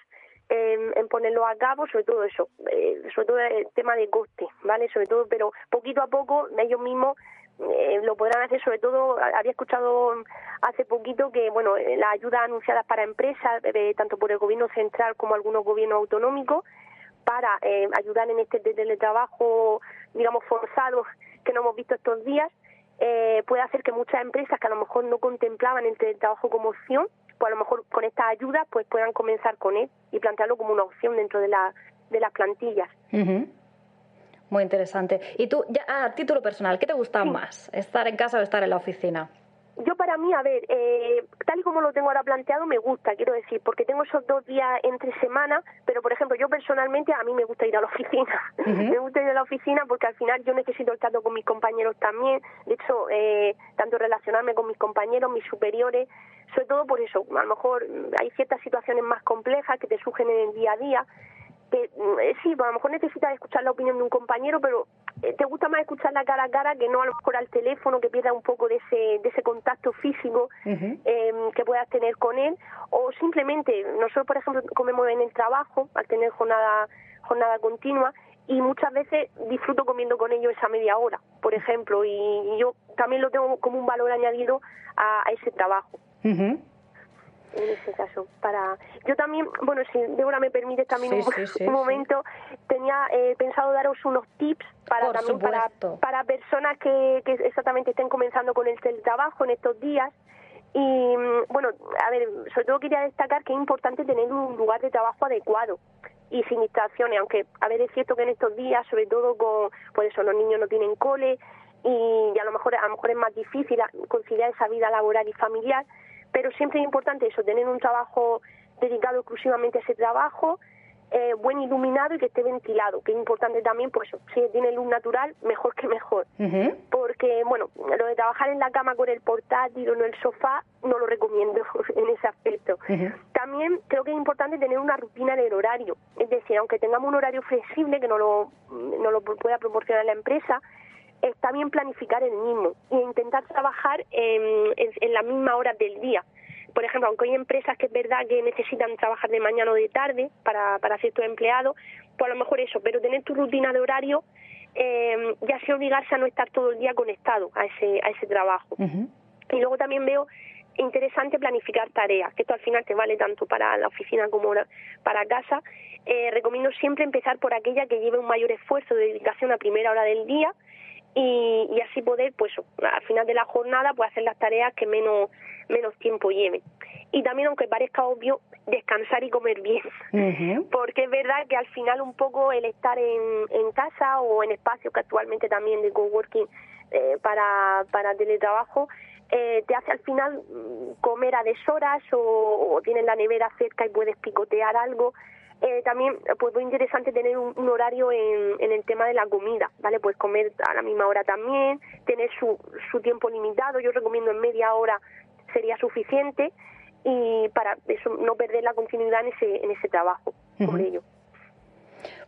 en, en ponerlo a cabo, sobre todo eso, eh, sobre todo el tema de coste, ¿vale? Sobre todo, pero poquito a poco ellos mismos eh, lo podrán hacer, sobre todo, había escuchado hace poquito que, bueno, eh, las ayudas anunciadas para empresas, eh, tanto por el gobierno central como algunos gobiernos autonómicos, para eh, ayudar en este teletrabajo, digamos, forzado que no hemos visto estos días, eh, puede hacer que muchas empresas que a lo mejor no contemplaban el teletrabajo como opción, pues a lo mejor con estas ayudas pues puedan comenzar con él y plantearlo como una opción dentro de, la, de las plantillas. Ujú. Muy interesante. Y tú, ya a título personal, ¿qué te gusta más? ¿Estar en casa o estar en la oficina? Yo para mí, a ver, eh, tal y como lo tengo ahora planteado, me gusta, quiero decir, porque tengo esos dos días entre semana, pero por ejemplo, yo personalmente a mí me gusta ir a la oficina. me gusta ir a la oficina porque al final yo necesito el trato con mis compañeros también, de hecho, eh, tanto relacionarme con mis compañeros, mis superiores, sobre todo por eso, a lo mejor hay ciertas situaciones más complejas que te surgen en el día a día, que eh, sí, pues a lo mejor necesitas escuchar la opinión de un compañero, pero eh, te gusta más escucharla cara a cara que no a lo mejor al teléfono, que pierda un poco de ese, de ese contacto físico eh, que puedas tener con él, o simplemente, nosotros por ejemplo comemos en el trabajo, al tener jornada, jornada continua, y muchas veces disfruto comiendo con ellos esa media hora, por ejemplo, y, y yo también lo tengo como un valor añadido a, a ese trabajo en ese caso para yo también bueno si Débora me permite también Sí, un, sí, sí, un sí. momento tenía eh, pensado daros unos tips para Por también para, para personas que, que exactamente estén comenzando con el teletrabajo en estos días y mm, bueno a ver sobre todo quería destacar que es importante tener un lugar de trabajo adecuado y sin distracciones aunque a ver es cierto que en estos días sobre todo con por eso los niños no tienen cole y, a lo mejor a lo mejor es más difícil conciliar esa vida laboral y familiar pero siempre es importante eso, tener un trabajo dedicado exclusivamente a ese trabajo, eh, buen iluminado y que esté ventilado, que es importante también, pues eso, si tiene luz natural, mejor que mejor. Porque, bueno, lo de trabajar en la cama con el portátil o en el sofá, no lo recomiendo en ese aspecto. También creo que es importante tener una rutina en el horario, es decir, aunque tengamos un horario flexible que no lo, no lo pueda proporcionar la empresa, está bien planificar el mismo e intentar trabajar en, en, en las mismas horas del día. Por ejemplo, aunque hay empresas que es verdad que necesitan trabajar de mañana o de tarde para, para ciertos empleados, pues a lo mejor eso, pero tener tu rutina de horario eh, ya sea obligarse a no estar todo el día conectado a ese, a ese trabajo. Y luego también veo interesante planificar tareas, que esto al final te vale tanto para la oficina como para casa. Eh, recomiendo siempre empezar por aquella que lleve un mayor esfuerzo de dedicación a primera hora del día y, y así poder, pues al final de la jornada, pues hacer las tareas que menos, menos tiempo lleven. Y también, aunque parezca obvio, descansar y comer bien. Porque es verdad que al final un poco el estar en, en casa o en espacios que actualmente también de coworking eh, para, para teletrabajo, eh, te hace al final mm, comer a deshoras o, o tienes la nevera cerca y puedes picotear algo. Eh, también pues muy interesante tener un, un horario en, en el tema de la comida, ¿vale? Pues comer a la misma hora también, tener su, su tiempo limitado, yo recomiendo en media hora sería suficiente y para eso no perder la continuidad en ese, en ese trabajo, por ello.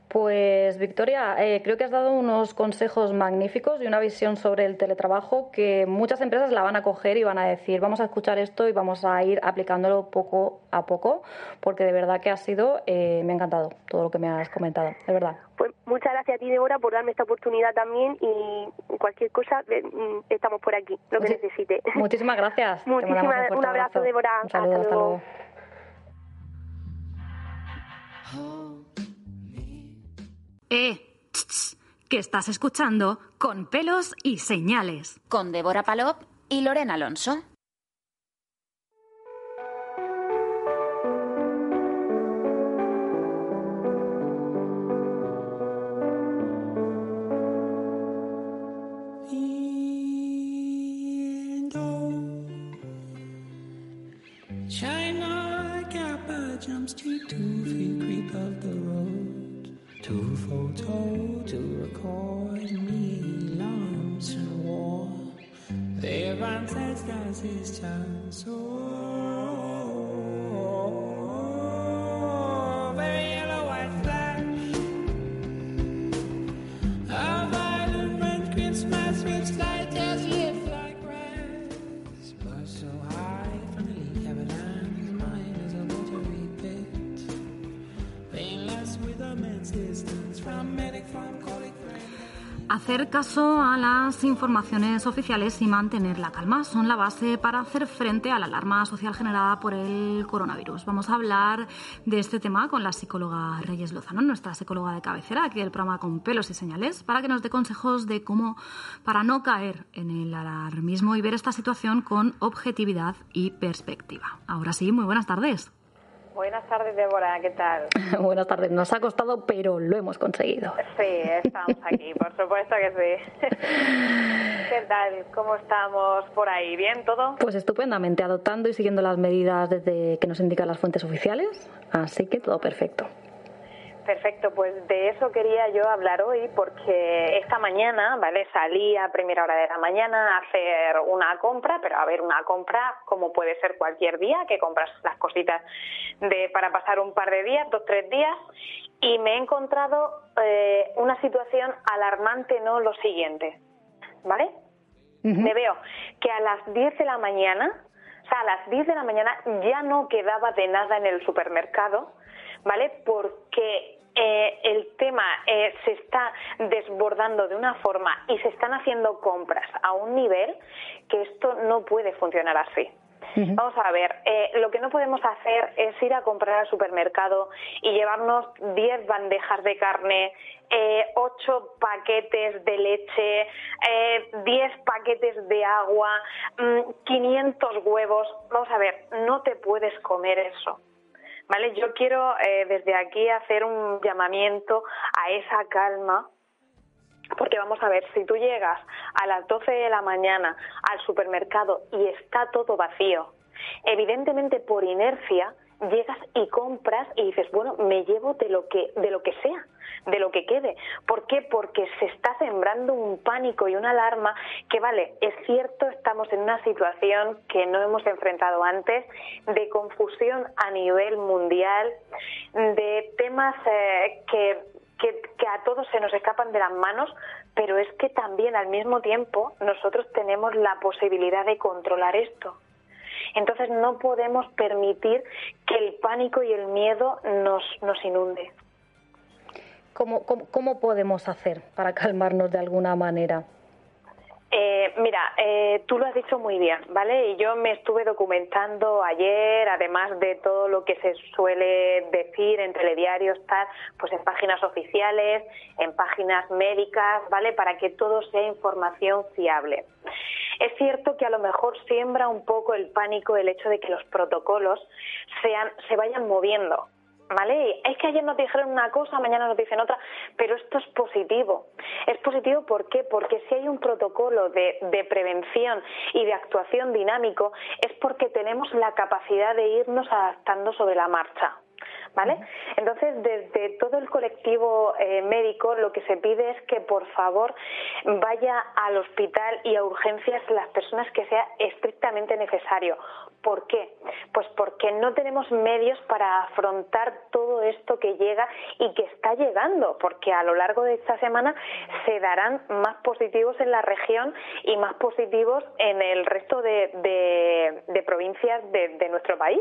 Pues Victoria, eh, creo que has dado unos consejos magníficos y una visión sobre el teletrabajo que muchas empresas la van a coger y van a decir, vamos a escuchar esto y vamos a ir aplicándolo poco a poco, porque de verdad que ha sido, eh, me ha encantado todo lo que me has comentado, de verdad. Pues muchas gracias a ti, Débora, por darme esta oportunidad también y cualquier cosa, mm, estamos por aquí, lo que Muchi- necesite. Muchísimas gracias. Muchísimas, fuerte un abrazo, Débora. Un saludo, Hasta hasta luego. Eh, ch, que estás escuchando con pelos y señales. Con Débora Palop y Lorena Alonso. Chance. Oh, very yellow white flash. A violent red Christmas which light as lit like grass. But so high from the leak avalanche, mine is a watery pit. Painless with immense distance from medic, colleague, friend. Hacer caso a las informaciones oficiales y mantener la calma son la base para hacer frente a la alarma social generada por el coronavirus. Vamos a hablar de este tema con la psicóloga Reyes Lozano, nuestra psicóloga de cabecera aquí del programa con pelos y señales, para que nos dé consejos de cómo, para no caer en el alarmismo y ver esta situación con objetividad y perspectiva. Ahora sí, muy buenas tardes. Buenas tardes, Débora, ¿qué tal? Buenas tardes, nos ha costado, pero lo hemos conseguido. Sí, estamos aquí, por supuesto que sí. ¿Qué tal? ¿Cómo estamos por ahí? ¿Bien todo? Pues estupendamente, adoptando y siguiendo las medidas desde que nos indican las fuentes oficiales, así que todo perfecto. Perfecto, pues de eso quería yo hablar hoy porque esta mañana, ¿vale? Salí a primera hora de la mañana a hacer una compra, pero a ver, una compra como puede ser cualquier día, que compras las cositas de para pasar un par de días, dos, tres días, y me he encontrado eh, una situación alarmante, ¿no? Lo siguiente, ¿vale? Me veo que a las 10 de la mañana, o sea, a las 10 de la mañana ya no quedaba de nada en el supermercado, ¿vale? Porque eh, el tema eh, se está desbordando de una forma y se están haciendo compras a un nivel que esto no puede funcionar así. Vamos a ver, eh, lo que no podemos hacer es ir a comprar al supermercado y llevarnos 10 bandejas de carne, eh, 8 paquetes de leche, eh, 10 paquetes de agua, mm, 500 huevos. Vamos a ver, no te puedes comer eso. ¿Vale? Yo quiero eh, desde aquí hacer un llamamiento a esa calma porque vamos a ver, si tú llegas a las 12 de la mañana al supermercado y está todo vacío, evidentemente por inercia llegas y compras y dices, bueno, me llevo de lo que de lo que sea, de lo que quede. ¿Por qué? Porque se está sembrando un pánico y una alarma que vale, es cierto, estamos en una situación que no hemos enfrentado antes de confusión a nivel mundial, de temas eh, que que, que a todos se nos escapan de las manos, pero es que también al mismo tiempo nosotros tenemos la posibilidad de controlar esto. Entonces no podemos permitir que el pánico y el miedo nos, nos inunde. ¿Cómo, cómo, cómo podemos hacer para calmarnos de alguna manera? Eh, mira, eh, tú lo has dicho muy bien, ¿vale? Y yo me estuve documentando ayer, además de todo lo que se suele decir en telediarios, tal, pues en páginas oficiales, en páginas médicas, ¿vale? Para que todo sea información fiable. Es cierto que a lo mejor siembra un poco el pánico el hecho de que los protocolos sean, se vayan moviendo, ¿Vale? Es que ayer nos dijeron una cosa, mañana nos dicen otra, pero esto es positivo. Es positivo ¿por qué? Porque si hay un protocolo de, de prevención y de actuación dinámico, es porque tenemos la capacidad de irnos adaptando sobre la marcha. ¿Vale? Entonces, desde todo el colectivo eh, médico, lo que se pide es que, por favor, vaya al hospital y a urgencias las personas que sea estrictamente necesario. ¿Por qué? Pues porque no tenemos medios para afrontar todo esto que llega y que está llegando, porque a lo largo de esta semana se darán más positivos en la región y más positivos en el resto de, de- de provincias de, de nuestro país,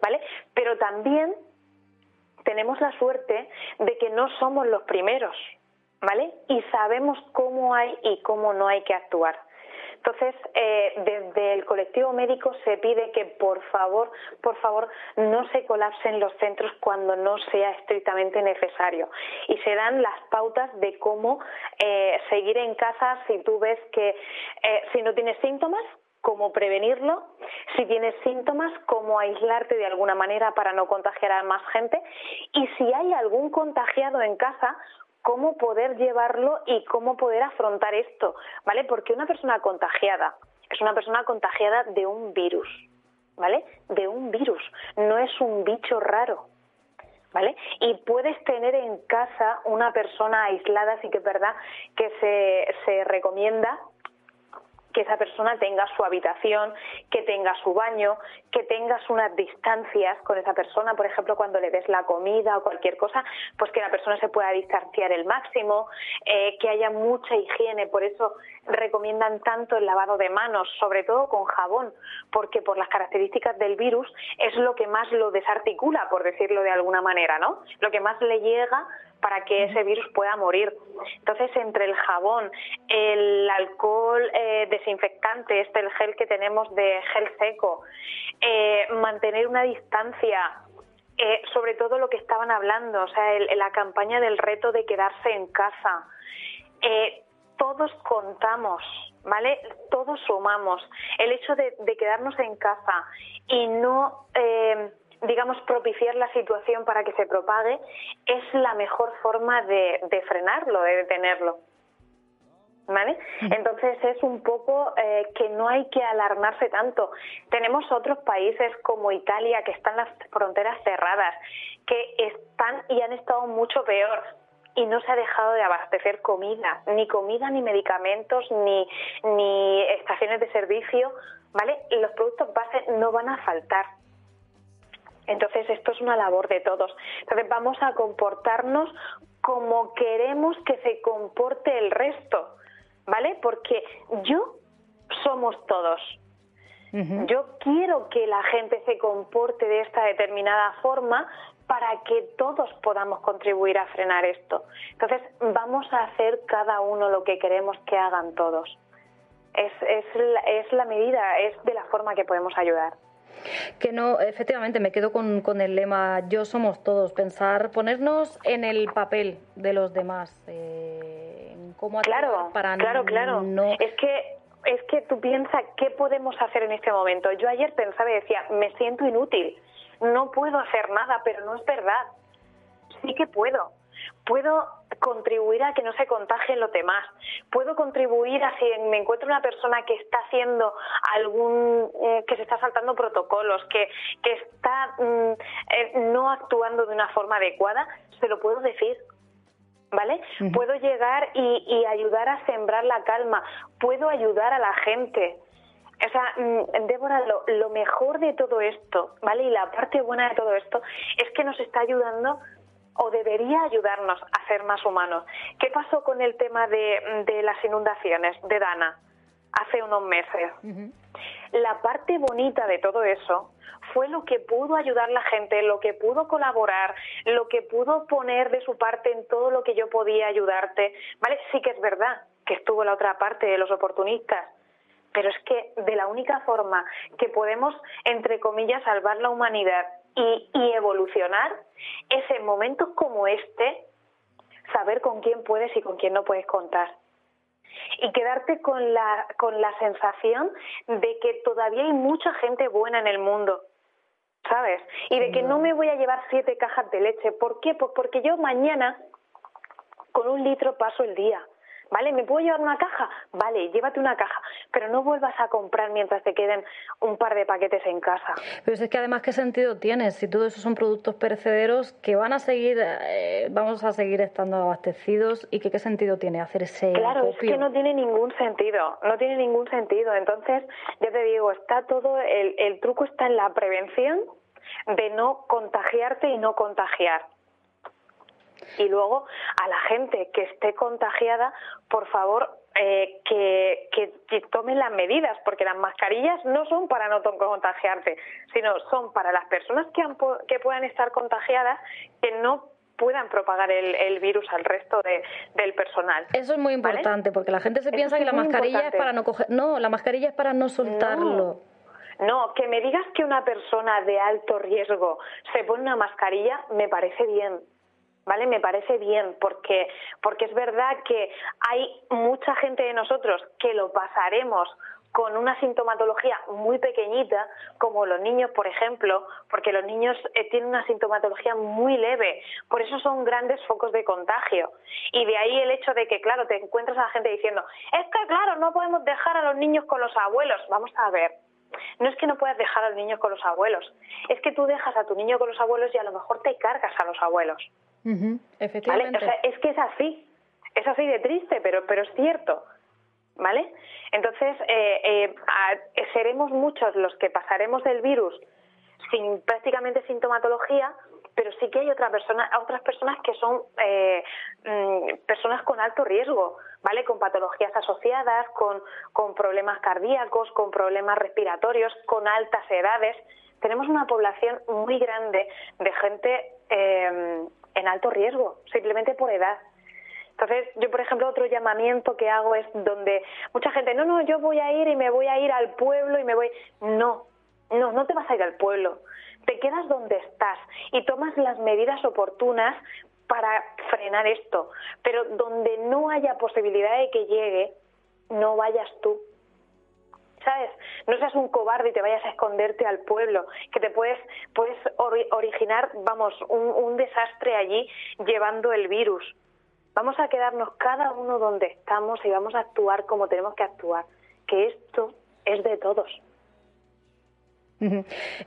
¿vale? Pero también tenemos la suerte de que no somos los primeros, ¿vale? Y sabemos cómo hay y cómo no hay que actuar. Entonces, eh, desde el colectivo médico se pide que por favor, por favor, no se colapsen los centros cuando no sea estrictamente necesario. Y se dan las pautas de cómo eh, seguir en casa si tú ves que eh, si no tienes síntomas, cómo prevenirlo, si tienes síntomas, cómo aislarte de alguna manera para no contagiar a más gente y si hay algún contagiado en casa, cómo poder llevarlo y cómo poder afrontar esto, ¿vale? Porque una persona contagiada es una persona contagiada de un virus, ¿vale? De un virus, no es un bicho raro. ¿Vale? Y puedes tener en casa una persona aislada, sí que es verdad que se, se recomienda que esa persona tenga su habitación, que tenga su baño, que tengas unas distancias con esa persona, por ejemplo, cuando le des la comida o cualquier cosa, pues que la persona se pueda distanciar el máximo, eh, que haya mucha higiene, por eso recomiendan tanto el lavado de manos, sobre todo con jabón, porque por las características del virus es lo que más lo desarticula, por decirlo de alguna manera, ¿no? Lo que más le llega para que ese virus pueda morir. Entonces, entre el jabón, el alcohol eh, desinfectante, este el gel que tenemos de gel seco, eh, mantener una distancia, eh, sobre todo lo que estaban hablando, o sea, el- la campaña del reto de quedarse en casa. Eh, todos contamos, ¿vale? Todos sumamos. El hecho de, de quedarnos en casa y no, digamos, propiciar la situación para que se propague es la mejor forma de, de frenarlo, de detenerlo. ¿Vale? Entonces es un poco eh, que no hay que alarmarse tanto. Tenemos otros países como Italia que están las fronteras cerradas, que están y han estado mucho peor y no se ha dejado de abastecer comida, ni comida, ni medicamentos, ni, ni estaciones de servicio, ¿vale? Los productos base no van a faltar. Entonces esto es una labor de todos. Entonces vamos a comportarnos como queremos que se comporte el resto, ¿vale? Porque yo somos todos. Yo quiero que la gente se comporte de esta determinada forma para que todos podamos contribuir a frenar esto. Entonces vamos a hacer cada uno lo que queremos que hagan todos. Es, es, la, es la medida, es de la forma que podemos ayudar. Que no, efectivamente, me quedo con, con el lema yo somos todos, pensar, ponernos en el papel de los demás, eh, cómo Claro, para claro, claro. no... Es que es que tú piensas qué podemos hacer en este momento. Yo ayer pensaba y decía, me siento inútil, no puedo hacer nada, pero no es verdad. Sí que puedo. Puedo contribuir a que no se contagien los demás. Puedo contribuir a si me encuentro una persona que está haciendo algún, eh, que se está saltando protocolos, que, que está mm, eh, no actuando de una forma adecuada, se lo puedo decir. ¿Vale? Puedo llegar y, y ayudar a sembrar la calma, puedo ayudar a la gente. O sea, mm, Débora, lo, lo mejor de todo esto, ¿vale? Y la parte buena de todo esto es que nos está ayudando o debería ayudarnos a ser más humanos. ¿Qué pasó con el tema de, de las inundaciones de Dana hace unos meses? La parte bonita de todo eso fue lo que pudo ayudar la gente, lo que pudo colaborar, lo que pudo poner de su parte en todo lo que yo podía ayudarte, ¿vale? Sí que es verdad que estuvo la otra parte de los oportunistas. Pero es que de la única forma que podemos, entre comillas, salvar la humanidad y, y evolucionar es en momentos como este saber con quién puedes y con quién no puedes contar y quedarte con la, con la sensación de que todavía hay mucha gente buena en el mundo, ¿sabes? Y de que no me voy a llevar siete cajas de leche. ¿Por qué? Pues porque yo mañana con un litro paso el día. ¿Vale? ¿Me puedo llevar una caja? Vale, llévate una caja, pero no vuelvas a comprar mientras te queden un par de paquetes en casa. Pero es que además, ¿qué sentido tiene? Si todo eso son productos perecederos que van a seguir, eh, vamos a seguir estando abastecidos y que qué sentido tiene hacer ese Claro, es que no tiene ningún sentido, no tiene ningún sentido. Entonces, ya te digo, está todo, el, el truco está en la prevención de no contagiarte y no contagiar. Y luego, a la gente que esté contagiada, por favor, eh, que, que, que tomen las medidas, porque las mascarillas no son para no contagiarte, sino son para las personas que, han que puedan estar contagiadas, que no puedan propagar el, el virus al resto de, del personal. Eso es muy ¿Vale? importante, porque la gente se Eso piensa que la mascarilla importante. es para no coger... No, la mascarilla es para no soltarlo. No, que me digas que una persona de alto riesgo se pone una mascarilla, me parece bien. ¿Vale? Me parece bien porque porque es verdad que hay mucha gente de nosotros que lo pasaremos con una sintomatología muy pequeñita, como los niños, por ejemplo, porque los niños eh, tienen una sintomatología muy leve, por eso son grandes focos de contagio. Y de ahí el hecho de que, claro, te encuentras a la gente diciendo, es que, claro, no podemos dejar a los niños con los abuelos. Vamos a ver, no es que no puedas dejar a los niños con los abuelos, es que tú dejas a tu niño con los abuelos y a lo mejor te cargas a los abuelos. Efectivamente. O sea, es que es así, es así de triste, pero, pero es cierto. ¿Vale? Entonces, eh, eh, a- seremos muchos los que pasaremos del virus sin prácticamente sintomatología, pero sí que hay otra persona, otras personas que son eh, mm, personas con alto riesgo, ¿vale? Con patologías asociadas, con, con problemas cardíacos, con problemas respiratorios, con altas edades. Tenemos una población muy grande de gente eh, en alto riesgo, simplemente por edad. Entonces, yo, por ejemplo, otro llamamiento que hago es donde mucha gente, no, no, yo voy a ir y me voy a ir al pueblo y me voy. No, no, no te vas a ir al pueblo. Te quedas donde estás y tomas las medidas oportunas para frenar esto. Pero donde no haya posibilidad de que llegue, no vayas tú. ¿Sabes? No seas un cobarde y te vayas a esconderte al pueblo, que te puedes, puedes ori- originar, vamos, un, un desastre allí llevando el virus. Vamos a quedarnos cada uno donde estamos y vamos a actuar como tenemos que actuar, que esto es de todos.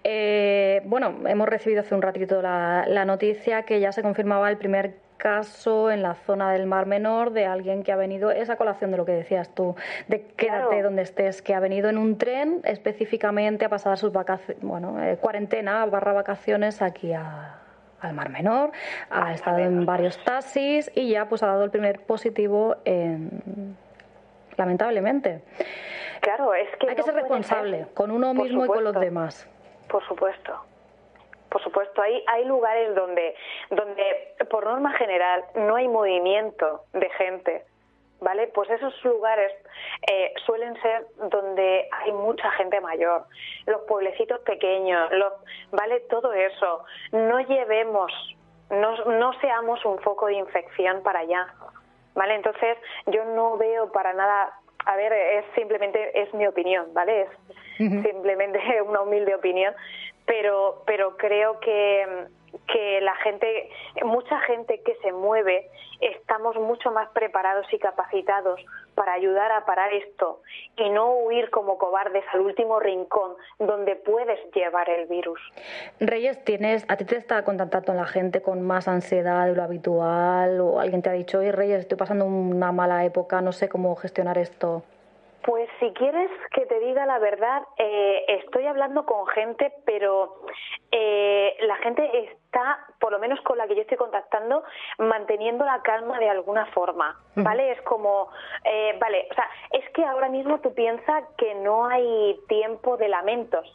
Eh, bueno, hemos recibido hace un ratito la, la noticia que ya se confirmaba el primer caso en la zona del Mar Menor de alguien que ha venido, esa colación de lo que decías tú, de quédate Claro. donde estés, que ha venido en un tren específicamente a pasar sus vacaciones, bueno, eh, cuarentena barra vacaciones aquí a- al Mar Menor, ha estado en varios taxis y ya pues ha dado el primer positivo en lamentablemente. Claro, es que Hay que no ser responsable ser. con uno Por mismo y con los demás. Por supuesto. Por supuesto, hay, hay lugares donde, donde, por norma general, no hay movimiento de gente, ¿vale? Pues esos lugares eh, suelen ser donde hay mucha gente mayor, los pueblecitos pequeños, los, ¿vale? Todo eso. No llevemos, no, no seamos un foco de infección para allá, ¿vale? Entonces, yo no veo para nada, a ver, es simplemente, es mi opinión, ¿vale? Es simplemente una humilde opinión, pero, pero creo que, que la gente, mucha gente que se mueve, estamos mucho más preparados y capacitados para ayudar a parar esto y no huir como cobardes al último rincón donde puedes llevar el virus. Reyes, tienes, a ti te está contactando la gente con más ansiedad de lo habitual o alguien te ha dicho, oye Reyes, estoy pasando una mala época, no sé cómo gestionar esto. Pues si quieres que te diga la verdad, eh, estoy hablando con gente, pero eh, la gente está, por lo menos con la que yo estoy contactando, manteniendo la calma de alguna forma, ¿vale? Es como, eh, vale, o sea, es que ahora mismo tú piensas que no hay tiempo de lamentos,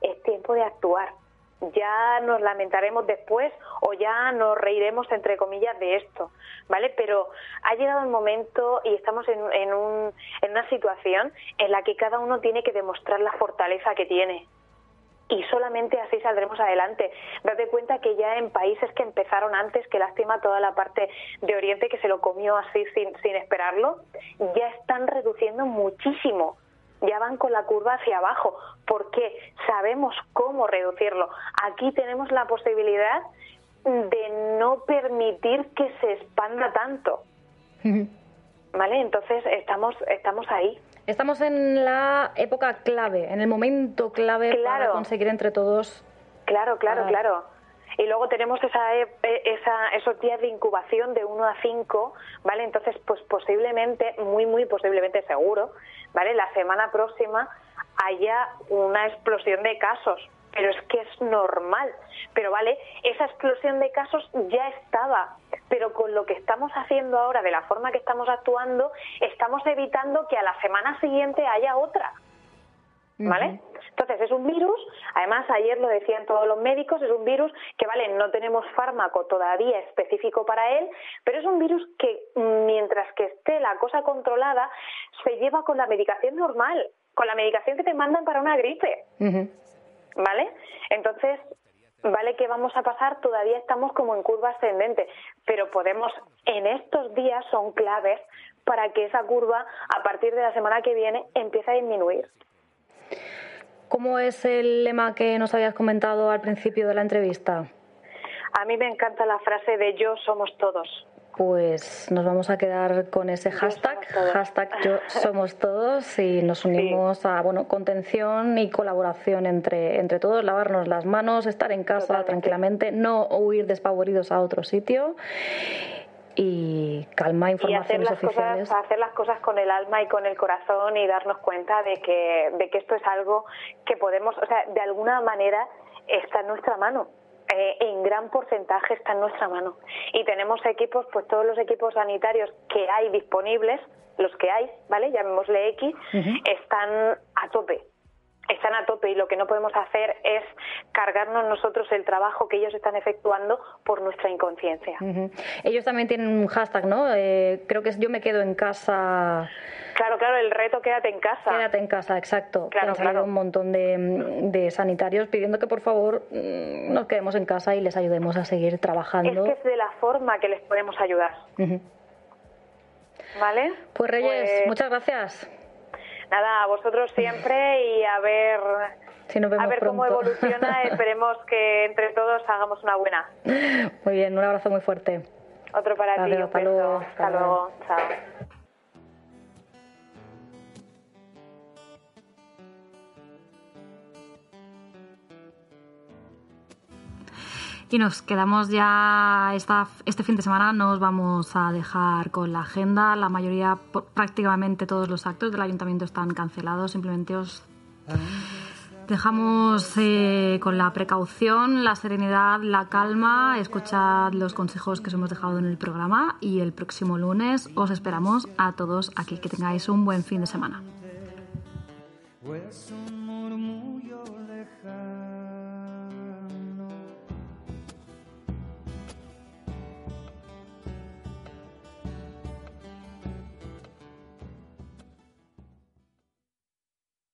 es tiempo de actuar. Ya nos lamentaremos después o ya nos reiremos entre comillas de esto, ¿vale? Pero ha llegado el momento y estamos en, en, un, en una situación en la que cada uno tiene que demostrar la fortaleza que tiene y solamente así saldremos adelante. Date cuenta que ya en países que empezaron antes, que lástima toda la parte de Oriente que se lo comió así sin, sin esperarlo, ya están reduciendo muchísimo. Ya van con la curva hacia abajo, porque sabemos cómo reducirlo. Aquí tenemos la posibilidad de no permitir que se expanda tanto. ¿Vale? Entonces estamos, estamos ahí. Estamos en la época clave, en el momento clave para conseguir entre todos. Claro, claro, claro. Y luego tenemos esa, esa, esos días de incubación de 1 a 5, ¿vale? Entonces, pues posiblemente, muy, muy posiblemente seguro, ¿vale? La semana próxima haya una explosión de casos, pero es que es normal. Pero, ¿vale? Esa explosión de casos ya estaba, pero con lo que estamos haciendo ahora, de la forma que estamos actuando, estamos evitando que a la semana siguiente haya otra. ¿Vale? Entonces es un virus, además ayer lo decían todos los médicos, es un virus que, vale, no tenemos fármaco todavía específico para él, pero es un virus que mientras que esté la cosa controlada, se lleva con la medicación normal, con la medicación que te mandan para una gripe. ¿vale? Entonces, vale que vamos a pasar, todavía estamos como en curva ascendente, pero podemos, en estos días son claves para que esa curva, a partir de la semana que viene, empiece a disminuir. ¿Cómo es el lema que nos habías comentado al principio de la entrevista? A mí me encanta la frase de yo somos todos. Pues nos vamos a quedar con ese hashtag, todos. hashtag yo somos todos y nos unimos a bueno contención y colaboración entre, entre todos, lavarnos las manos, estar en casa Totalmente. tranquilamente, no huir despavoridos a otro sitio y calma, Y hacer informaciones las, oficiales. cosas, hacer las cosas con el alma y con el corazón y darnos cuenta de que, de que esto es algo que podemos, o sea, de alguna manera está en nuestra mano. Eh, en gran porcentaje está en nuestra mano. Y tenemos equipos, pues todos los equipos sanitarios que hay disponibles, los que hay, ¿vale? Llamémosle X, están a tope. Están a tope y lo que no podemos hacer es cargarnos nosotros el trabajo que ellos están efectuando por nuestra inconsciencia. Ellos también tienen un hashtag, ¿no? Eh, creo que es yo me quedo en casa. Claro, claro, el reto quédate en casa. Quédate en casa, exacto. Que Claro, han salido claro. un montón de, de sanitarios pidiendo que por favor mm, nos quedemos en casa y les ayudemos a seguir Es trabajando. que es de la forma que les podemos ayudar. ¿vale? Pues Reyes, Pues, muchas gracias. Nada, a vosotros siempre y a ver, Si nos vemos a ver cómo evoluciona. Esperemos que entre todos hagamos una buena. Muy bien, un abrazo muy fuerte. Otro para ti, un hasta beso. luego, Hasta hasta luego. luego, chao. Y nos quedamos ya esta, este fin de semana, no os vamos a dejar con la agenda. La mayoría, prácticamente todos los actos del ayuntamiento están cancelados. Simplemente os dejamos eh, con la precaución, la serenidad, la calma. Escuchad los consejos que os hemos dejado en el programa y el próximo lunes os esperamos a todos aquí. Que tengáis un buen fin de semana.